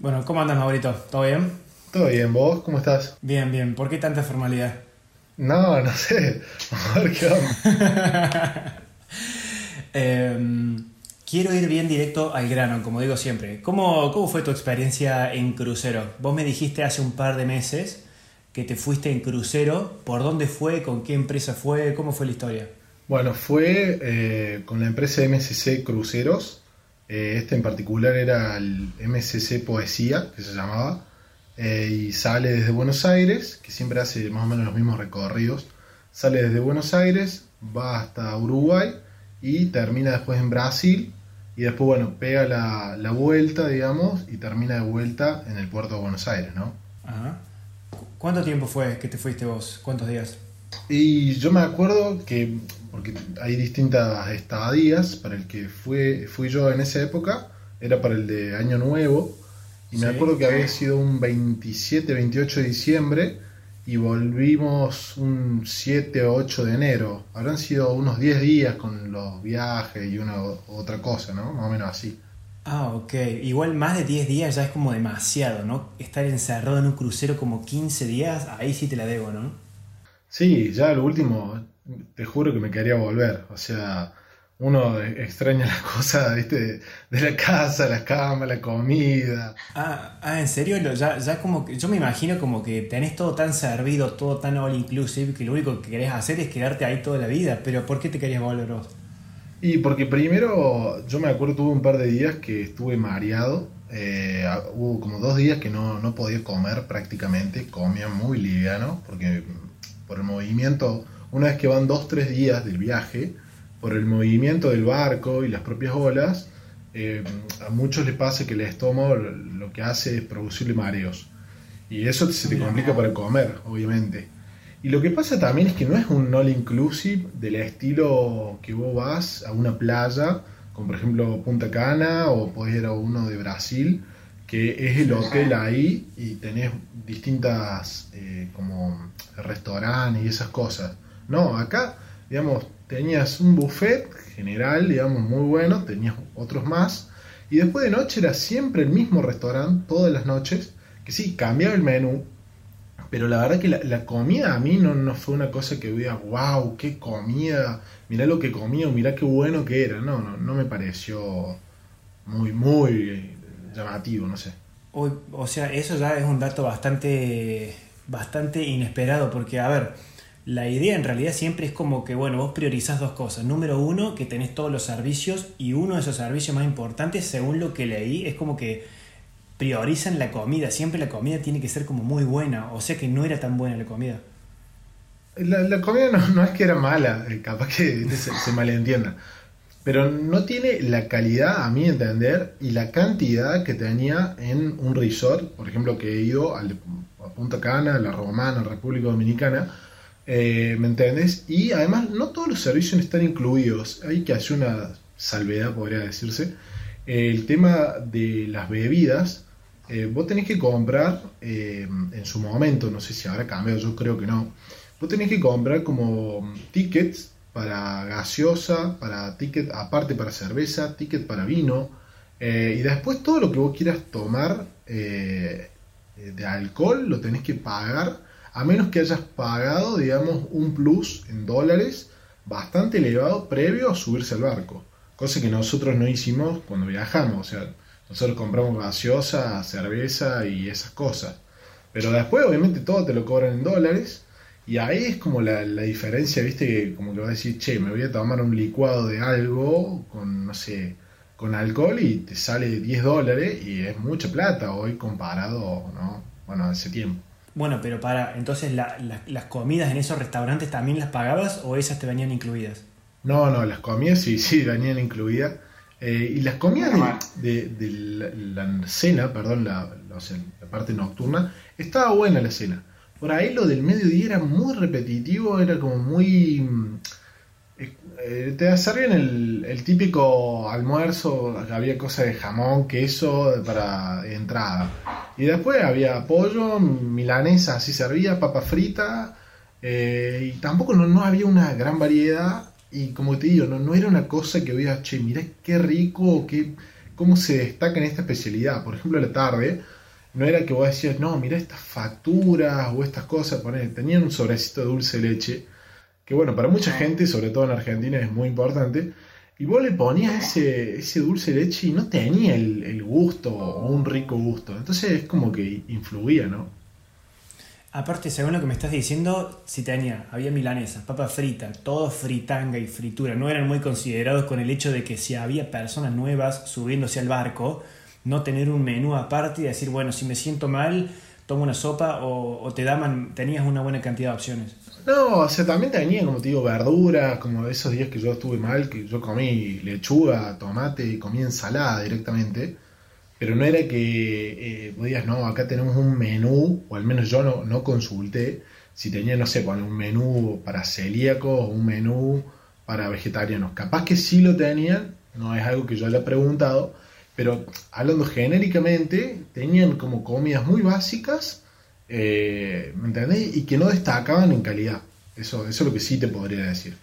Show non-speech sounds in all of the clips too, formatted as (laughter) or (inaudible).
Bueno, ¿cómo andas, Maurito? ¿Todo bien? Todo bien, ¿vos cómo estás? Bien, bien. ¿Por qué tanta formalidad? No, no sé. (laughs) A ver qué. (laughs) Em, quiero ir bien directo al grano, como digo siempre. ¿Cómo, ¿Cómo fue tu experiencia en crucero? Vos me dijiste hace un par de meses que te fuiste en crucero. ¿Por dónde fue? ¿Con qué empresa fue? ¿Cómo fue la historia? Bueno, fue eh, con la empresa MSC Cruceros. Eh, este en particular era el MSC Poesía, que se llamaba. eh, y sale desde Buenos Aires, que siempre hace más o menos los mismos recorridos. Sale desde Buenos Aires, va hasta Uruguay y termina después en Brasil. Y después, bueno, pega la, la vuelta, digamos, y termina de vuelta en el puerto de Buenos Aires, ¿no? Ajá. ¿Cu- ¿Cuánto tiempo fue que te fuiste vos? ¿Cuántos días? Y yo me acuerdo que, porque hay distintas estadías, para el que fue, fui yo en esa época, era para el de Año Nuevo, y me Sí. acuerdo que había sido un 27, 28 de diciembre, y volvimos un 7 o 8 de enero. Habrán sido unos 10 días con los viajes y una otra cosa, ¿no? Más o menos así. Ah, ok. Igual más de 10 días ya es como demasiado, ¿no? Estar encerrado en un crucero como 15 días, ahí sí te la debo, ¿no? Sí, ya lo último, te juro que me quería volver. O sea, uno extraña las (laughs) cosas, ¿viste? De la casa, la cama, la comida. Ah, ah, ¿en serio? Ya, ya como que, yo me imagino como que tenés todo tan servido, todo tan all inclusive, que lo único que querés hacer es quedarte ahí toda la vida. Pero ¿por qué te querías volver vos? Y porque primero, yo me acuerdo, tuve un par de días que estuve mareado. eh, hubo como dos días que no, no podía comer prácticamente, comía muy liviano, porque por el movimiento, una vez que van dos, tres días del viaje, por el movimiento del barco y las propias olas, eh, a muchos les pasa que el estómago lo que hace es producirle mareos. Y eso se te complica para comer, obviamente. Y lo que pasa también es que no es un all inclusive del estilo que vos vas a una playa, como por ejemplo Punta Cana o podés ir a uno de Brasil, que es el hotel ahí y tenés distintas eh, como restaurantes y esas cosas. No, acá, digamos, tenías un buffet general, digamos, muy bueno, tenías otros más, y después de noche era siempre el mismo restaurante, todas las noches, que sí, cambiaba el menú, pero la verdad que la, comida a mí no, no fue una cosa que diga, wow, qué comida, mirá lo que comía, mirá qué bueno que era. No, no, no me pareció muy, muy llamativo, no sé. Uy, o sea, eso ya es un dato bastante, bastante inesperado, porque, a ver, la idea en realidad siempre es como que, bueno, vos priorizás dos cosas. Número uno, que tenés todos los servicios, y uno de esos servicios más importantes, según lo que leí, es como que priorizan la comida. Siempre la comida tiene que ser como muy buena, o sea que no era tan buena la comida. La, la comida no, no es que era mala, eh, capaz que se, se malentienda, pero no tiene la calidad, a mi entender, y la cantidad que tenía en un resort, por ejemplo, que he ido a Punta Cana, a la Romana, República Dominicana, eh, ¿me entendés? Y además no todos los servicios están incluidos, hay que hacer una salvedad, podría decirse. El tema de las bebidas, eh, vos tenés que comprar eh, en su momento, no sé si habrá cambiado, yo creo que no, vos tenés que comprar como tickets para gaseosa, para ticket aparte para cerveza, ticket para vino, eh, y después todo lo que vos quieras tomar eh, eh, de alcohol lo tenés que pagar, a menos que hayas pagado, digamos, un plus en dólares bastante elevado previo a subirse al barco, cosa que nosotros no hicimos cuando viajamos, o sea, nosotros compramos gaseosa, cerveza y esas cosas. Pero después, obviamente, todo te lo cobran en dólares. Y ahí es como la, la diferencia, ¿viste? Como que vas a decir, che, me voy a tomar un licuado de algo con, no sé, con alcohol y te sale 10 dólares y es mucha plata hoy comparado, ¿no? Bueno, hace tiempo. Bueno, pero para, entonces la- la- las comidas en esos restaurantes también las pagabas o esas te venían incluidas? No, no, las comidas sí, sí, venían incluidas. Eh, y las comidas de, la, la cena, perdón, la, parte nocturna, estaba buena la cena. Por ahí lo del mediodía era muy repetitivo, era como muy... te servían el, el típico almuerzo, había cosas de jamón, queso para entrada. Y después había pollo, milanesa, así servía, papa frita, eh, y tampoco no, no había una gran variedad. Y como te digo, no, no era una cosa que veas, che, mirá qué rico, qué cómo se destaca en esta especialidad. Por ejemplo, a la tarde, no era que vos decías, no, mira estas facturas o estas cosas, poner, tenían un sobrecito de dulce leche, que bueno, para mucha gente, sobre todo en Argentina, es muy importante, y vos le ponías ese, ese dulce de leche y no tenía el, el gusto o un rico gusto. Entonces es como que influía, ¿no? Aparte, según lo que me estás diciendo, si tenía, había milanesa, papa frita, todo fritanga y fritura. No eran muy considerados con el hecho de que si había personas nuevas subiéndose al barco, no tener un menú aparte y decir, bueno, si me siento mal, tomo una sopa o, te daban, tenías una buena cantidad de opciones. No, o sea, también tenía, como te digo, verduras, como esos días que yo estuve mal, que yo comí lechuga, tomate, comí ensalada directamente pero no era que eh, podías, no, acá tenemos un menú, o al menos yo no, no consulté si tenía, no sé, un menú para celíacos o un menú para vegetarianos. Capaz que sí lo tenían, no es algo que yo haya preguntado, pero hablando genéricamente, tenían como comidas muy básicas, eh, ¿me entendés? Y que no destacaban en calidad. Eso, eso es lo que sí te podría decir.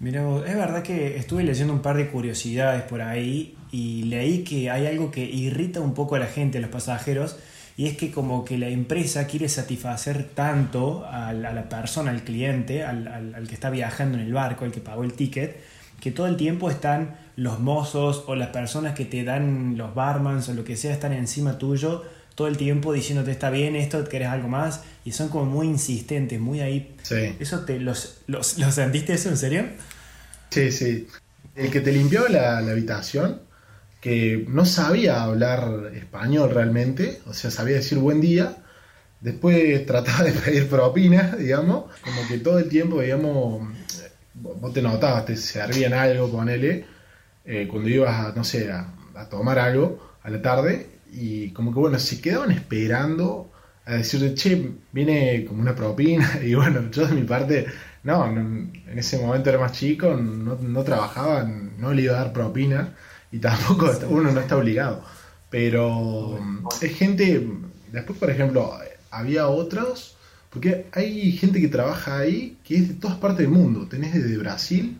Mira, es verdad que estuve leyendo un par de curiosidades por ahí y leí que hay algo que irrita un poco a la gente, a los pasajeros, y es que como que la empresa quiere satisfacer tanto a la, persona, al cliente, al, que está viajando en el barco, al que pagó el ticket, que todo el tiempo están los mozos o las personas que te dan los barmans o lo que sea, están encima tuyo todo el tiempo diciéndote está bien esto, querés algo más, y son como muy insistentes, muy ahí. Sí. ¿Eso te los, los, sentiste eso en serio? Sí, sí. El que te limpió la, la habitación que no sabía hablar español realmente, o sea, sabía decir buen día, después (laughs) trataba de pedir propina, digamos, como que todo el tiempo, digamos, vos te notabas, te servían algo, con él eh, cuando ibas a, no sé, a, tomar algo a la tarde, y como que bueno, se quedaban esperando a decirle, che, viene como una propina, (laughs) y bueno, yo de mi parte, no, en ese momento era más chico, no, no trabajaba, no le iba a dar propina, y tampoco uno no está obligado. Pero es gente, después por ejemplo, había otros, porque hay gente que trabaja ahí que es de todas partes del mundo. Tenés desde Brasil,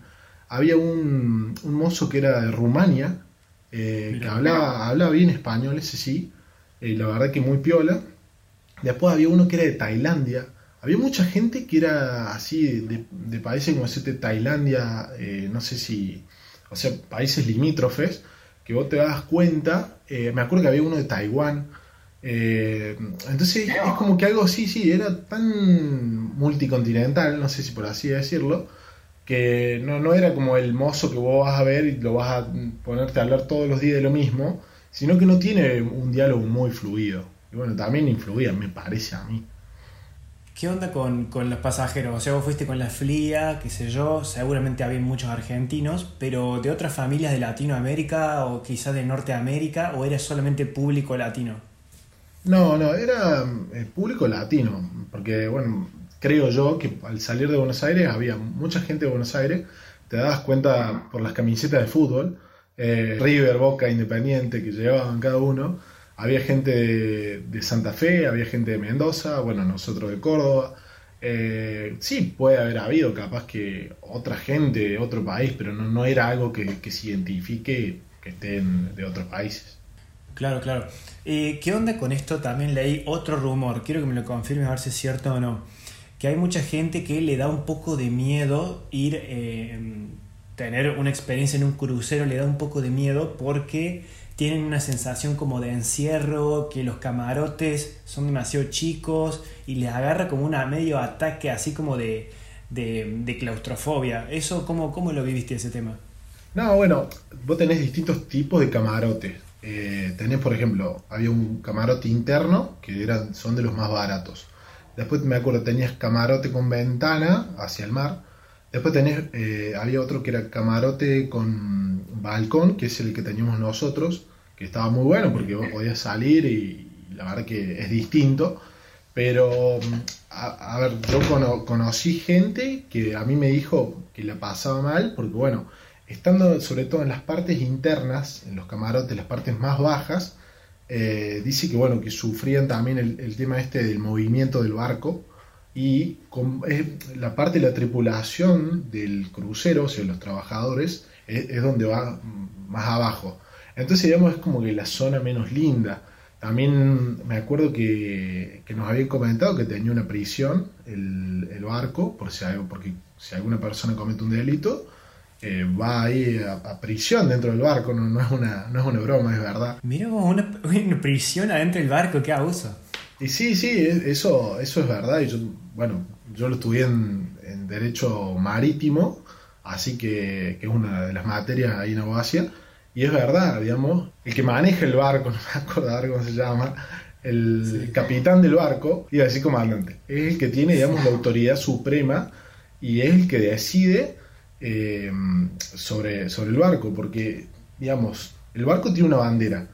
había un, un mozo que era de Rumania, eh, que hablaba, hablaba bien español, ese sí, eh, la verdad que muy piola. Después había uno que era de Tailandia. Había mucha gente que era así de, de países como ese de Tailandia, eh, no sé si o sea, países limítrofes, que vos te das cuenta, eh, me acuerdo que había uno de Taiwán, eh, entonces es como que algo sí, sí, era tan multicontinental, no sé si por así decirlo, que no, no era como el mozo que vos vas a ver y lo vas a ponerte a hablar todos los días de lo mismo, sino que no tiene un diálogo muy fluido. Y bueno, también influía, me parece a mí. ¿Qué onda con, los pasajeros? O sea, vos fuiste con la FLIA, qué sé yo, seguramente había muchos argentinos, pero de otras familias de Latinoamérica o quizás de Norteamérica, o era solamente público latino? No, no, era eh, público latino, porque bueno, creo yo que al salir de Buenos Aires había mucha gente de Buenos Aires, te das cuenta por las camisetas de fútbol, eh, River, Boca, Independiente que llevaban cada uno, había gente de, Santa Fe, había gente de Mendoza, bueno, nosotros de Córdoba. Eh, sí, puede haber habido capaz que otra gente de otro país, pero no, no era algo que, se identifique que estén de otros países. Claro, claro. Eh, ¿Qué onda con esto? También leí otro rumor, quiero que me lo confirme a ver si es cierto o no. Que hay mucha gente que le da un poco de miedo ir, eh, tener una experiencia en un crucero, le da un poco de miedo porque tienen una sensación como de encierro, que los camarotes son demasiado chicos y les agarra como una medio ataque así como de, de, claustrofobia. ¿Eso cómo, cómo lo viviste ese tema? No, bueno, vos tenés distintos tipos de camarotes. Eh, tenés, por ejemplo, había un camarote interno, que eran, son de los más baratos. Después me acuerdo, tenías camarote con ventana hacia el mar. Después tenés, eh, había otro que era camarote con balcón, que es el que teníamos nosotros, que estaba muy bueno porque vos podías salir y, la verdad que es distinto. Pero, mm, a, ver, yo conocí gente que a mí me dijo que la pasaba mal, porque bueno, estando sobre todo en las partes internas, en los camarotes, las partes más bajas, eh, dice que bueno, que sufrían también el, tema este del movimiento del barco y con, la parte de la tripulación del crucero, o sea, los trabajadores, es, donde va más abajo. Entonces, digamos, es como que la zona menos linda. También me acuerdo que, que nos habían comentado que tenía una prisión el, el barco, por si, hay, porque si alguna persona comete un delito, eh, va ahí a, prisión dentro del barco, no, no, es una, no es una broma, es verdad. Mira una, una prisión adentro del barco, qué abuso. Y sí, sí, eso, eso es verdad. Y yo, bueno, yo lo estudié en, Derecho Marítimo, así que, que, es una de las materias ahí en Aguacia. Y es verdad, digamos, el que maneja el barco, (laughs) no me acuerdo cómo se llama, el capitán del barco, iba a decir comandante, es el que tiene, digamos, la autoridad suprema y es el que decide eh, sobre, sobre el barco, porque, digamos, el barco tiene una bandera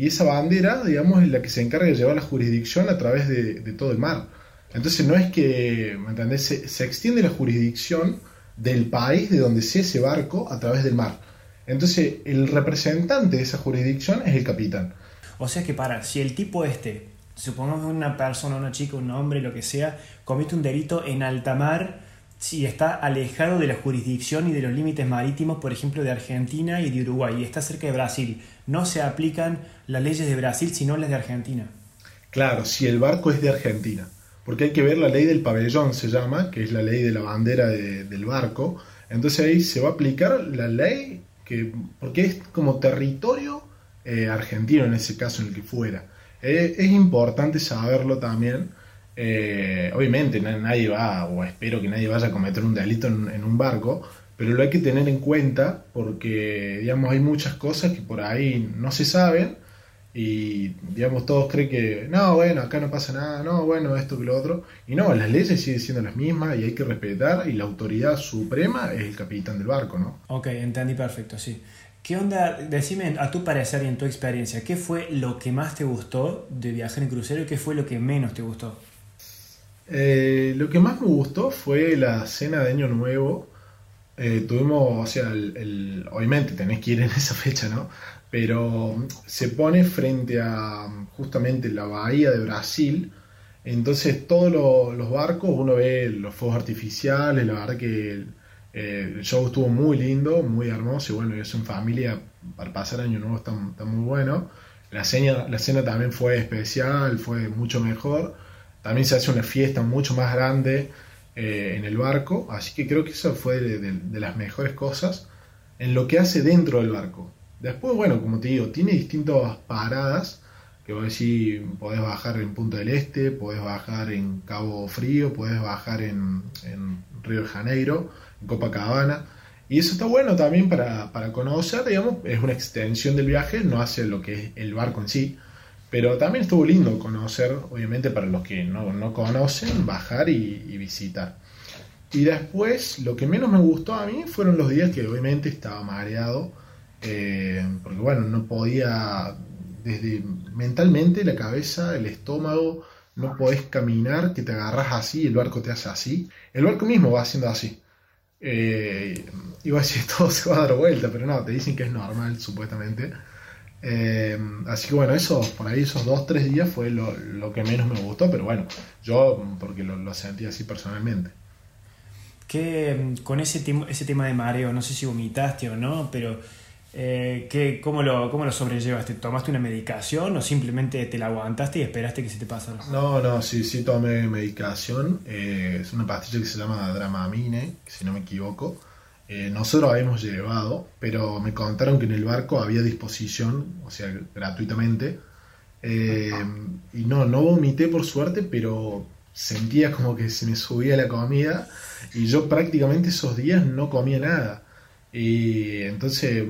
y esa bandera, digamos, es la que se encarga de llevar la jurisdicción a través de, todo el mar. Entonces no es que, ¿me entendés? Se, extiende la jurisdicción del país de donde sea ese barco a través del mar. Entonces el representante de esa jurisdicción es el capitán. O sea que para, si el tipo este, supongamos una persona, una chica, un hombre, lo que sea, comete un delito en alta mar, si está alejado de la jurisdicción y de los límites marítimos, por ejemplo, de Argentina y de Uruguay, y está cerca de Brasil, no se aplican las leyes de Brasil, sino las de Argentina. Claro, si el barco es de Argentina, porque hay que ver la ley del pabellón, se llama, que es la ley de la bandera del barco, entonces ahí se va a aplicar la ley, que, porque es como territorio eh, argentino en ese caso en el que fuera. Eh, es importante saberlo también eh, obviamente nadie va, o espero que nadie vaya a cometer un delito en, un barco, pero lo hay que tener en cuenta porque, digamos, hay muchas cosas que por ahí no se saben y, digamos, todos creen que, no, bueno, acá no pasa nada, no, bueno, esto que lo otro. Y no, las leyes siguen siendo las mismas y hay que respetar y la autoridad suprema es el capitán del barco, ¿no? Ok, entendí perfecto, sí. ¿Qué onda? Decime a tu parecer y en tu experiencia, ¿qué fue lo que más te gustó de viajar en crucero y qué fue lo que menos te gustó? Eh, lo que más me gustó fue la cena de Año Nuevo. Eh, tuvimos, o sea, obviamente tenés que ir en (laughs) esa fecha, ¿no? Pero se pone frente a justamente la bahía de Brasil. Entonces todos los barcos, uno ve los fuegos artificiales, la verdad que eh, el, show estuvo muy lindo, muy hermoso y bueno, es en familia, para pasar año nuevo está, está muy bueno. La cena, la cena también fue especial, fue mucho mejor. También se hace una fiesta mucho más grande eh, en el barco, así que creo que eso fue de, las mejores cosas en lo que hace dentro del barco. Después, bueno, como te digo, tiene distintas paradas, que vos decís, podés bajar en Punta del Este, podés bajar en Cabo Frío, podés bajar en, Río de Janeiro, en Copacabana. Y eso está bueno también para, para conocer, digamos, es una extensión del viaje, no hace lo que es el barco en sí, pero también estuvo lindo conocer, obviamente para los que no, conocen, bajar y, visitar. Y después, lo que menos me gustó a mí fueron los días que obviamente estaba mareado, eh, porque bueno, no podía, desde mentalmente la cabeza, el estómago, no podés caminar, que te agarras así, el barco te hace así. El barco mismo va haciendo así. Eh, iba a decir (laughs) todo se va a dar vuelta, pero no, te dicen que es normal, supuestamente. Eh, así que bueno, eso, por ahí esos dos, tres días fue lo, que menos me gustó, pero bueno, yo porque lo, sentí así personalmente. Que con ese, ese tema de mareo, no sé si vomitaste o no, pero eh, ¿cómo, lo, ¿cómo lo sobrellevaste? ¿Tomaste una medicación o simplemente te la aguantaste y esperaste que se te pasara? No, no, sí, sí tomé medicación. Eh, es una pastilla que se llama Dramamine, si no me equivoco. Eh, nosotros habíamos llevado, pero me contaron que en el barco había disposición, o sea, gratuitamente. Eh, y no, no vomité por suerte, pero sentía como que se me subía la comida y yo prácticamente esos días no comía nada. Y entonces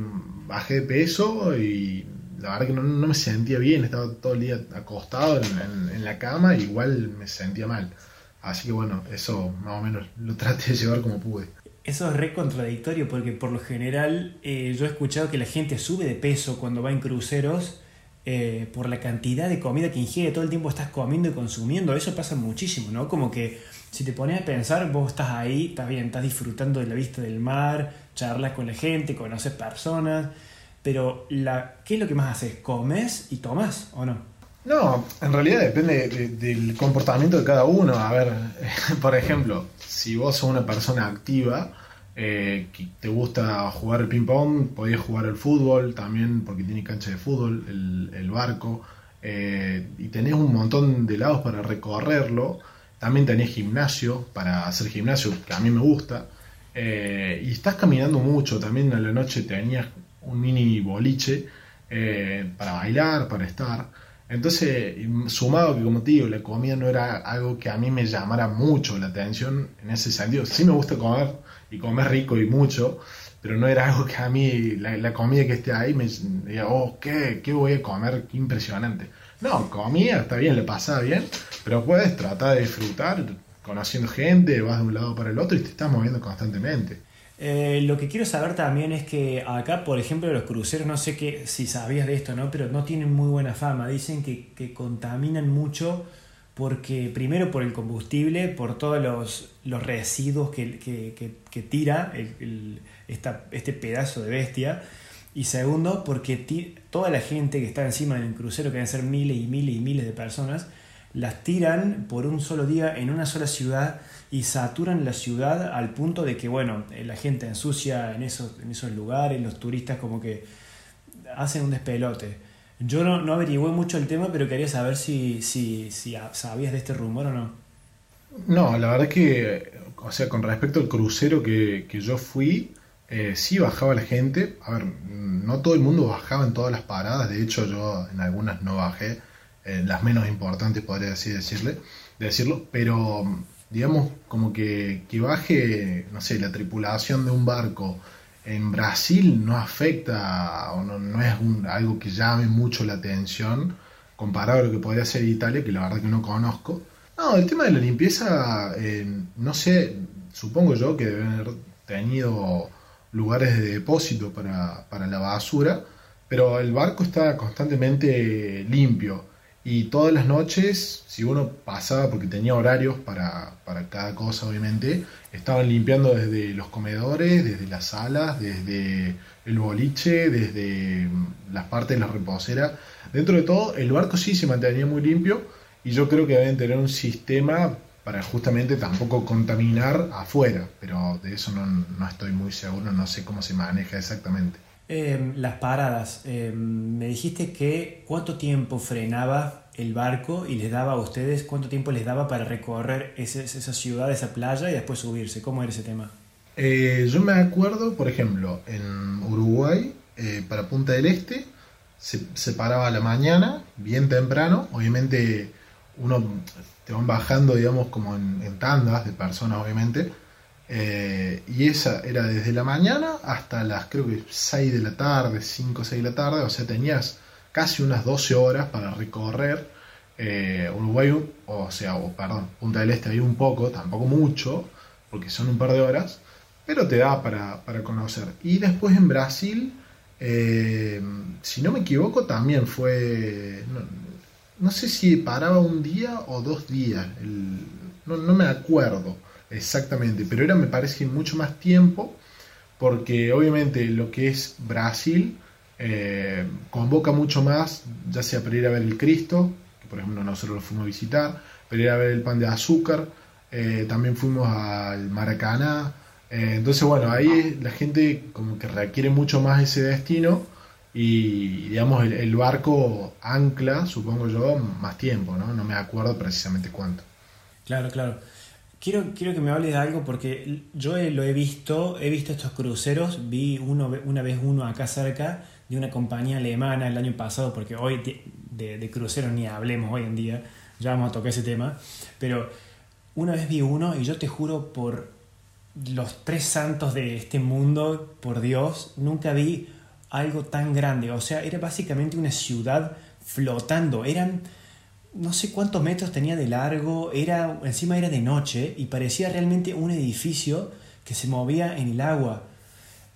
bajé de peso y la verdad que no, me sentía bien, estaba todo el día acostado en, en, la cama, igual me sentía mal. Así que bueno, eso más o menos lo traté de llevar como pude. Eso es re contradictorio porque por lo general eh, yo he escuchado que la gente sube de peso cuando va en cruceros eh, por la cantidad de comida que ingiere, todo el tiempo estás comiendo y consumiendo, eso pasa muchísimo, ¿no? Como que si te pones a pensar, vos estás ahí, estás bien, estás disfrutando de la vista del mar, charlas con la gente, conoces personas, pero la, ¿qué es lo que más haces? ¿Comes y tomas o no? No, en realidad depende del comportamiento de cada uno. A ver, (laughs) por ejemplo, si vos sos una persona activa, eh, que te gusta jugar el ping-pong, podías jugar el fútbol también, porque tiene cancha de fútbol, el, barco, eh, y tenés un montón de lados para recorrerlo. También tenés gimnasio para hacer gimnasio, que a mí me gusta. Eh, y estás caminando mucho. También a la noche tenías un mini boliche para bailar, para estar. Entonces, sumado que como te digo, la comida no era algo que a mí me llamara mucho la atención en ese sentido. Sí me gusta comer y comer rico y mucho, pero no era algo que a mí, la, comida que esté ahí, me diga, oh, ¿qué, ¿qué voy a comer? Qué impresionante. No, comida, está bien, le pasa bien, pero puedes tratar de disfrutar conociendo gente, vas de un lado para el otro y te estás moviendo constantemente. Eh, lo que quiero saber también es que acá, por ejemplo, los cruceros, no sé qué, si sabías de esto, ¿no? Pero no tienen muy buena fama. Dicen que, que contaminan mucho porque primero por el combustible, por todos los, los residuos que, que, que tira el, este pedazo de bestia. Y segundo, porque toda la gente que está encima del crucero, que deben ser miles y miles y miles de personas, las tiran por un solo día en una sola ciudad y saturan la ciudad al punto de que, bueno, eh, la gente ensucia en esos, en esos lugares, los turistas como que hacen un despelote. Yo no, no averigüé mucho el tema, pero quería saber si, si, si sabías de este rumor o no. No, la verdad que, o sea, con respecto al crucero que, que yo fui, eh, sí bajaba la gente. A ver, no todo el mundo bajaba en todas las paradas, de hecho yo en algunas no bajé, en las menos importantes podría así decirle, decirlo, pero digamos, como que, que baje, no sé, la tripulación de un barco en Brasil no afecta o no, no es algo que llame mucho la atención comparado a lo que podría ser Italia, que la verdad que no conozco. No, el tema de la limpieza, eh, no sé, supongo yo que deben haber tenido lugares de depósito para, para la basura, pero el barco está constantemente limpio. Y todas las noches, si uno pasaba, porque tenía horarios para, cada cosa, obviamente, estaban limpiando desde los comedores, desde las salas, desde el boliche, desde mm, las partes de la reposera. Dentro de todo, el barco sí se mantenía muy limpio y yo creo que deben tener un sistema para justamente tampoco contaminar afuera, pero de eso no, no estoy muy seguro, no sé cómo se maneja exactamente. Em, las paradas. Em, me dijiste que cuánto tiempo frenaba el barco y les daba a ustedes, cuánto tiempo les daba para recorrer esa ciudad, esa playa y después subirse. ¿Cómo era ese tema? Eh, yo me acuerdo, por ejemplo, en Uruguay, eh, para Punta del Este, se, paraba a la mañana, bien temprano. Obviamente, uno te van bajando, digamos, como en tandas de personas, obviamente eh, y esa era desde la mañana hasta las creo que 6 de la tarde, 5 o 6 de la tarde, o sea, tenías casi unas 12 horas para recorrer eh, Uruguay, o sea, o, perdón, Punta del Este hay un poco, tampoco mucho, porque son un par de horas, pero te da para, conocer. Y después en Brasil, eh, si no me equivoco, también fue, no, sé si paraba un día o dos días, no, no me acuerdo Exactamente, pero era me parece mucho más tiempo porque obviamente lo que es Brasil eh, convoca mucho más, ya sea para ir a ver el Cristo, que por ejemplo nosotros lo fuimos a visitar, para ir a ver el pan de azúcar, eh, también fuimos al Maracaná, eh, entonces bueno, ahí la gente como que requiere mucho más ese destino y digamos el, el barco ancla, supongo yo, más tiempo, ¿no? No me acuerdo precisamente cuánto. Claro, claro. Quiero, quiero que me hables de algo porque yo lo he visto, he visto estos cruceros, vi uno, una vez uno acá cerca de una compañía alemana el año pasado, porque hoy de, de, cruceros ni hablemos hoy en día, ya vamos a tocar ese tema, pero una vez vi uno y yo te juro por los tres santos de este mundo, por Dios, nunca vi algo tan grande, o sea, era básicamente una ciudad flotando, eran no sé cuántos metros tenía de largo, era, encima era de noche y parecía realmente un edificio que se movía en el agua.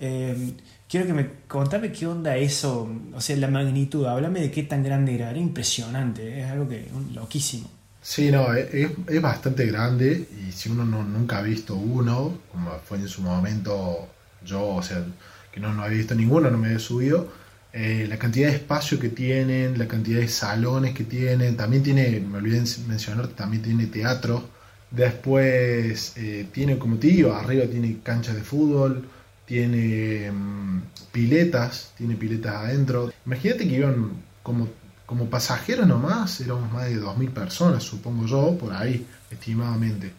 Em, quiero que me contame qué onda eso, o sea, la magnitud, háblame de qué tan grande era, era impresionante, es algo que loquísimo. Sí, no, es, es bastante grande y si uno no, nunca ha visto uno, como fue en su momento yo, o sea, que no, no había visto ninguno, no me había subido, eh, la cantidad de espacio que tienen, la cantidad de salones que tienen, también tiene, me olvidé mencionar, también tiene teatro Después eh, tiene, como te digo, arriba tiene canchas de fútbol, tiene mm, piletas, tiene piletas adentro. Imagínate que iban como, como pasajeros nomás, éramos más de 2.000 personas, supongo yo, por ahí, estimadamente.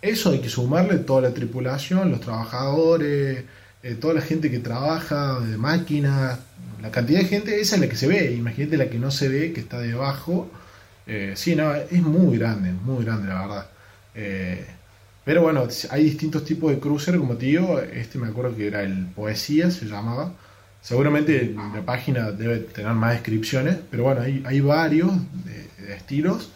Eso hay que sumarle toda la tripulación, los trabajadores, eh, toda la gente que trabaja, de máquinas, la cantidad de gente, esa es la que se ve. Imagínate la que no se ve, que está debajo. Eh, sí, no, es muy grande, muy grande la verdad. Eh, pero bueno, hay distintos tipos de crucer, como te digo, este me acuerdo que era el Poesía, se llamaba. Seguramente la página debe tener más descripciones, pero bueno, hay, hay varios de, estilos,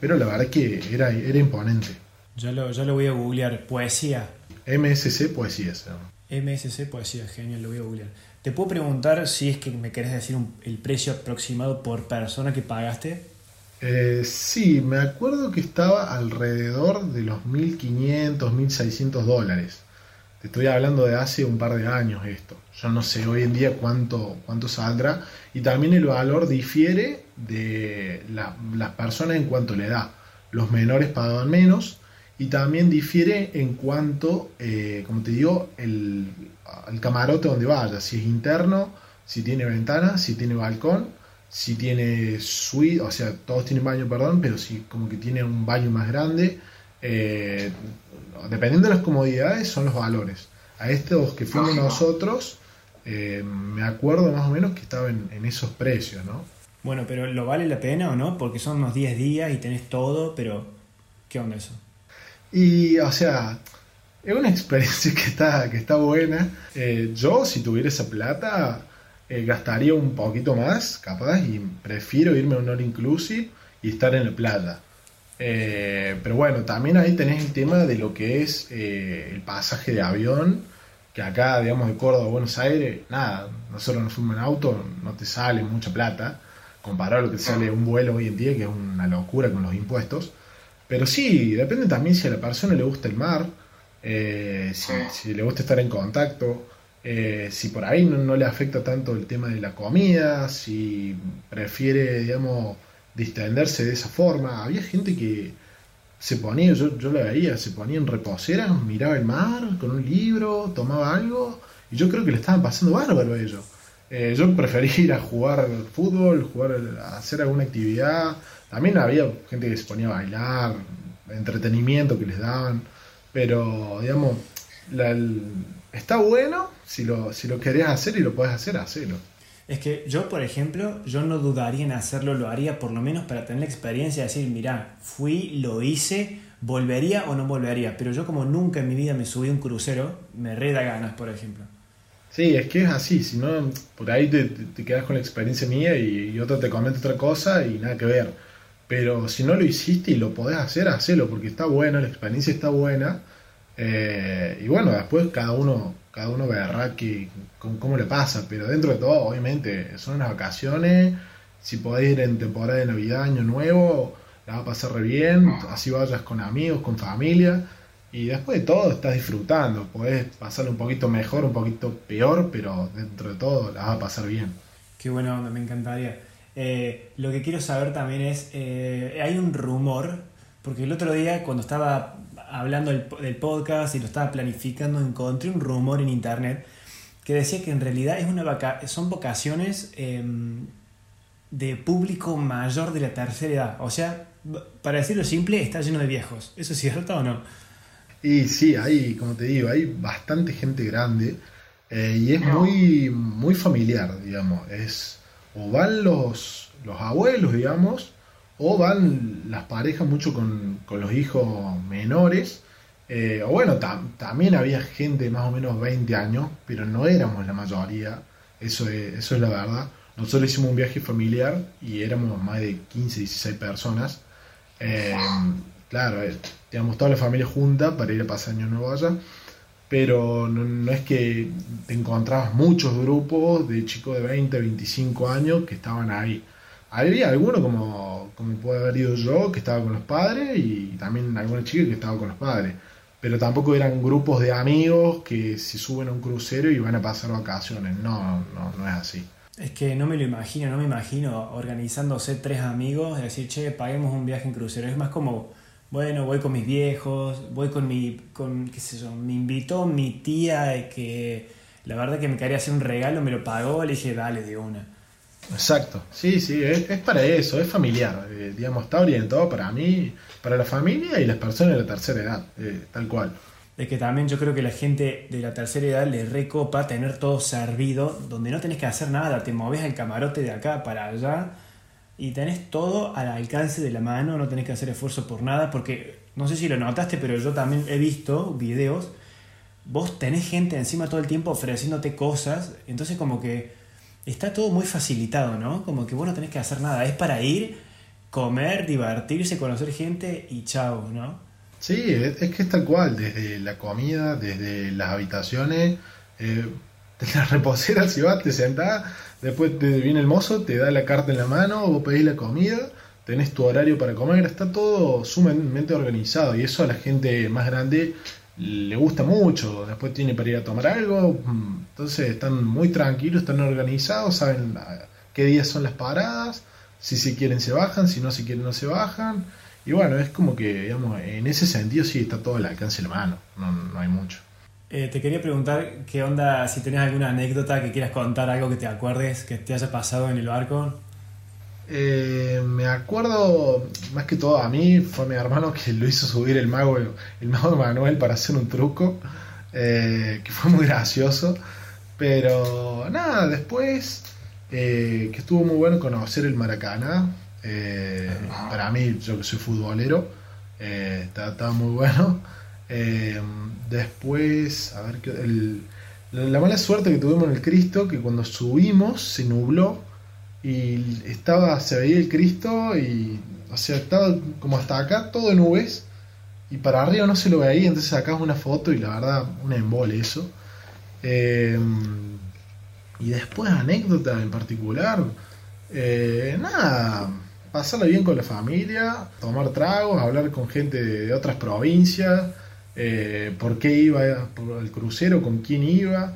pero la verdad que era, era imponente. Ya lo, ya lo voy a googlear, Poesía. MSC Poesía se llama. MSC Poesía, genial, lo voy a. ¿Te puedo preguntar si es que me querés decir el precio aproximado por persona que pagaste? Eh, sí, me acuerdo que estaba alrededor de los 1.500, 1.600 dólares. Te estoy hablando de hace un par de años esto. Yo no sé hoy en día cuánto, cuánto saldrá. Y también el valor difiere de las personas en cuanto le da. Los menores pagaban menos. Y también difiere en cuanto, eh, como te digo, el, el camarote donde vaya. Si es interno, si tiene ventana, si tiene balcón si tiene suite, o sea, todos tienen baño, perdón, pero si como que tiene un baño más grande, eh, dependiendo de las comodidades, son los valores. A estos que fuimos nosotros, eh, me acuerdo más o menos que estaba en, esos precios, ¿no? Bueno, pero ¿lo vale la pena o no? Porque son unos 10 días y tenés todo, pero ¿qué onda eso? Y, o sea, es una (laughs) experiencia que está, que está buena. Eh, yo, si tuviera esa plata, eh, gastaría un poquito más, capaz, y prefiero irme a un all inclusive y estar en la playa. Eh, pero bueno, también ahí tenés el tema de lo que es el pasaje de avión, que acá, digamos, de Córdoba a Buenos Aires, nada, nosotros nos fuimos en auto, no te sale mucha plata, comparado a lo que sale un vuelo hoy en día, que es una locura con los impuestos. Pero sí, depende también si a la persona le gusta el mar, si, si le gusta estar en contacto. Eh, si por ahí no, le afecta tanto el tema de la comida, si prefiere, digamos, distenderse de esa forma. Había gente que se ponía, yo, yo la veía, se ponía en reposeras, miraba el mar con un libro, tomaba algo, y yo creo que le estaban pasando bárbaro a ellos. Eh, yo prefería (laughs) ir a jugar fútbol, jugar, a hacer alguna actividad. También había gente que se ponía a bailar, entretenimiento que les daban, pero digamos, la, está bueno si lo, si lo querés hacer y lo puedes hacer, hacelo. Es que yo, por ejemplo, yo no dudaría en hacerlo, lo haría por lo menos para tener la experiencia de decir, mira, fui, lo hice, volvería o no volvería. Pero yo como nunca en mi vida me subí a un crucero, me reda ganas, por ejemplo. Sí, es que es así, si no, por ahí te, te, quedas con la experiencia mía y, y, otro te comenta otra cosa y nada que ver. Pero si no lo hiciste y lo podés hacer, hacelo, porque está bueno, la experiencia está buena eh, y bueno, después cada uno, cada uno verá que, cómo le pasa, pero dentro de todo, obviamente, son unas vacaciones. Si podés ir en temporada de Navidad, Año Nuevo, la va a pasar re bien. Así vayas con amigos, con familia. Y después de todo, estás disfrutando. Podés pasarlo un poquito mejor, un poquito peor, pero dentro de todo, la va a pasar bien. Qué bueno, me encantaría. Eh, lo que quiero saber también es, eh, hay un rumor, porque el otro día cuando estaba hablando del, podcast y lo estaba planificando, encontré un rumor en internet que decía que en realidad es una vaca son vocaciones em, de público mayor de la tercera edad. O sea, para decirlo simple, está lleno de viejos. ¿Eso es cierto o no? Y sí, hay, como te digo, hay bastante gente grande eh, y es muy, muy familiar, digamos. Es, o van los, los abuelos, digamos, o van las parejas mucho con, los hijos menores, eh, o bueno, también había gente de más o menos 20 años, pero no éramos la mayoría, eso es, eso es la verdad. Nosotros hicimos un viaje familiar y éramos más de 15, 16 personas. Eh, claro, teníamos toda la familia junta para ir a pasar año nuevo allá, pero no, no, es que te encontrabas muchos grupos de chicos de 20, 25 años que estaban ahí. Había alguno como, como puede haber ido yo, que estaba con los padres, y también alguna chica que estaba con los padres. Pero tampoco eran grupos de amigos que se suben a un crucero y van a pasar vacaciones. No, no, no es así. Es que no me lo imagino, no me imagino organizándose tres amigos y decir, che, paguemos un viaje en crucero. Es más como, bueno, voy con mis viejos, voy con mi, con, qué sé yo, me invitó mi tía que la verdad que me quería hacer un regalo, me lo pagó, le dije, dale de una. Exacto, sí, sí, es, para eso, es familiar, eh, digamos, está orientado para mí, para la familia y las personas de la tercera edad, eh, tal cual. Es que también yo creo que la gente de la tercera edad le recopa tener todo servido, donde no tenés que hacer nada, te moves al camarote de acá para allá y tenés todo al alcance de la mano, no tenés que hacer esfuerzo por nada, porque no sé si lo notaste, pero yo también he visto videos, vos tenés gente encima todo el tiempo ofreciéndote cosas, entonces como que está todo muy facilitado, ¿no? Como que vos no tenés que hacer nada, es para ir, comer, divertirse, conocer gente y chao, ¿no? Sí, es, que es tal cual, desde la comida, desde las habitaciones, eh, (laughs) la reposera, si vas, te sentás, después te viene el mozo, te da la carta en la mano, vos pedís la comida, tenés tu horario para comer, está todo sumamente organizado y eso a la gente más grande le gusta mucho, después tiene para ir a tomar algo, mm, entonces están muy tranquilos, están organizados, saben qué días son las paradas, si se quieren se bajan, si no se quieren no se bajan, y bueno, es como que, digamos, en ese sentido sí está todo al alcance de la mano, no, no hay mucho. Eh, te quería preguntar qué onda, si tenés alguna anécdota que quieras contar, algo que te acuerdes, que te haya pasado en el barco. Eh, me acuerdo, más que todo a mí, fue mi hermano que lo hizo subir el mago, el mago Manuel para hacer un truco, eh, que fue muy gracioso. Pero nada, después que estuvo muy bueno conocer el Maracaná. para mí, yo que soy futbolero, estaba muy bueno. Eh, después, a ver, el, la mala suerte que tuvimos en el Cristo, que cuando subimos se nubló y estaba, se veía el Cristo y, o sea, estaba como hasta acá todo de nubes y para arriba no se lo veía, entonces sacamos una foto y la verdad, una embole eso. Eh, y después anécdota en particular, eh, nada, pasarla bien con la familia, tomar tragos, hablar con gente de otras provincias eh, por qué iba por el crucero, con quién iba.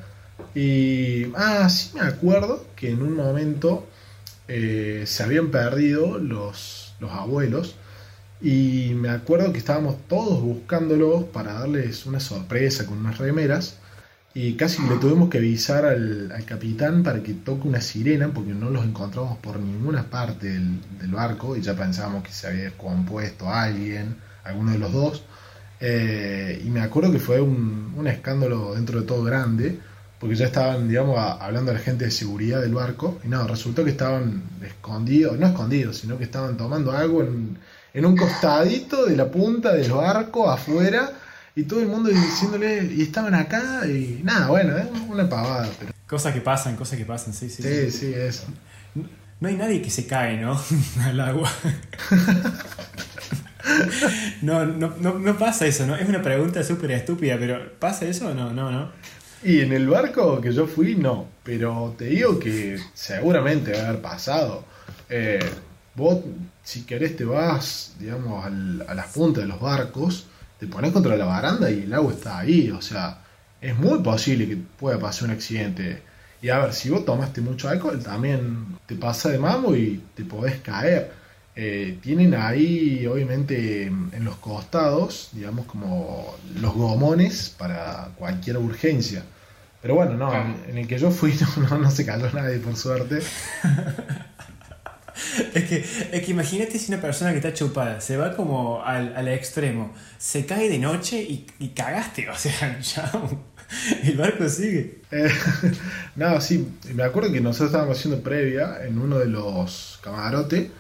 Y, ah, sí me acuerdo que en un momento eh, se habían perdido los, los abuelos y me acuerdo que estábamos todos buscándolos para darles una sorpresa con unas remeras y casi le tuvimos que avisar al, capitán para que toque una sirena porque no los encontramos por ninguna parte del, del barco y ya pensábamos que se había compuesto alguien, alguno de los dos. Eh, y me acuerdo que fue un, un, escándalo dentro de todo grande, porque ya estaban, digamos, hablando a la gente de seguridad del barco, y no, resultó que estaban escondidos, no escondidos, sino que estaban tomando algo en, en un costadito de la punta del barco afuera, y todo el mundo diciéndole, y estaban acá, y nada, bueno, es una pavada. Pero... Cosas que pasan, cosas que pasan, sí, sí. Sí, sí, sí eso. No hay nadie que se cae, ¿no? (laughs) Al agua. (laughs) (laughs) no, no, no, pasa eso, ¿no? Es una pregunta súper estúpida, pero ¿pasa eso o no? No, no. Y en el barco que yo fui, no. Pero te digo que seguramente va a haber pasado. Eh, vos, si querés, te vas, digamos, a las puntas de los barcos, te pones contra la baranda y el agua está ahí. O sea, es muy posible que pueda pasar un accidente. Y a ver, si vos tomaste mucho alcohol, también te pasa de mamo y te podés caer. Eh, tienen ahí, obviamente, en los costados, digamos, como los gomones para cualquier urgencia. Pero bueno, no, en, el que yo fui (laughs) no, no, se cayó nadie, por suerte. (laughs) es, que, es que imagínate si una persona que está chupada se va como al, al extremo, se cae de noche y, y cagaste, o sea, (laughs) ya el barco sigue. Eh, no, sí, me acuerdo que nosotros estábamos haciendo previa en uno de los camarotes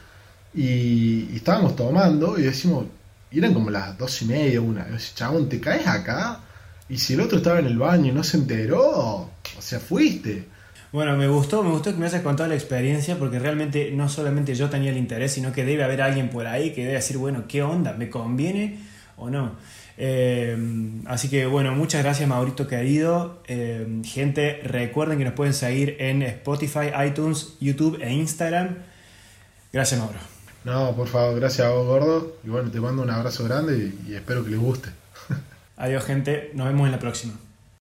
y, estábamos tomando y decimos, eran como las dos y media, una. Y chabón, ¿te caes acá? Y si el otro estaba en el baño y no se enteró, o sea, fuiste. Bueno, me gustó, me gustó que me hayas contado la experiencia porque realmente no solamente yo tenía el interés, sino que debe haber alguien por ahí que debe decir, bueno, ¿qué onda? ¿Me conviene o no? Eh, así que bueno, muchas gracias Maurito querido. Eh, gente, recuerden que nos pueden seguir en Spotify, iTunes, YouTube e Instagram. Gracias Mauro. No, por favor, gracias a vos, gordo. Y bueno, te mando un abrazo grande y, y espero que les guste. Adiós, gente. Nos vemos en la próxima.